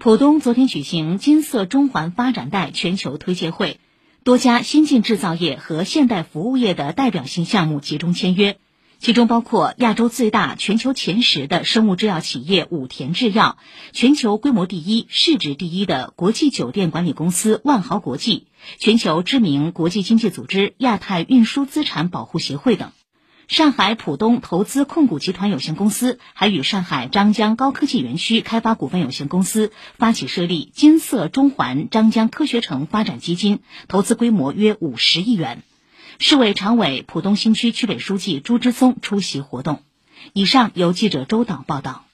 浦东昨天举行金色中环发展带全球推介会，多家先进制造业和现代服务业的代表性项目集中签约，其中包括亚洲最大、全球前十的生物制药企业武田制药，全球规模第一、市值第一的国际酒店管理公司万豪国际，全球知名国际经济组织亚太运输资产保护协会等。上海浦东投资控股集团有限公司还与上海张江高科技园区开发股份有限公司发起设立金色中环张江科学城发展基金，投资规模约五十亿元。市委常委、浦东新区区委书记朱之松出席活动。以上由记者周导报道。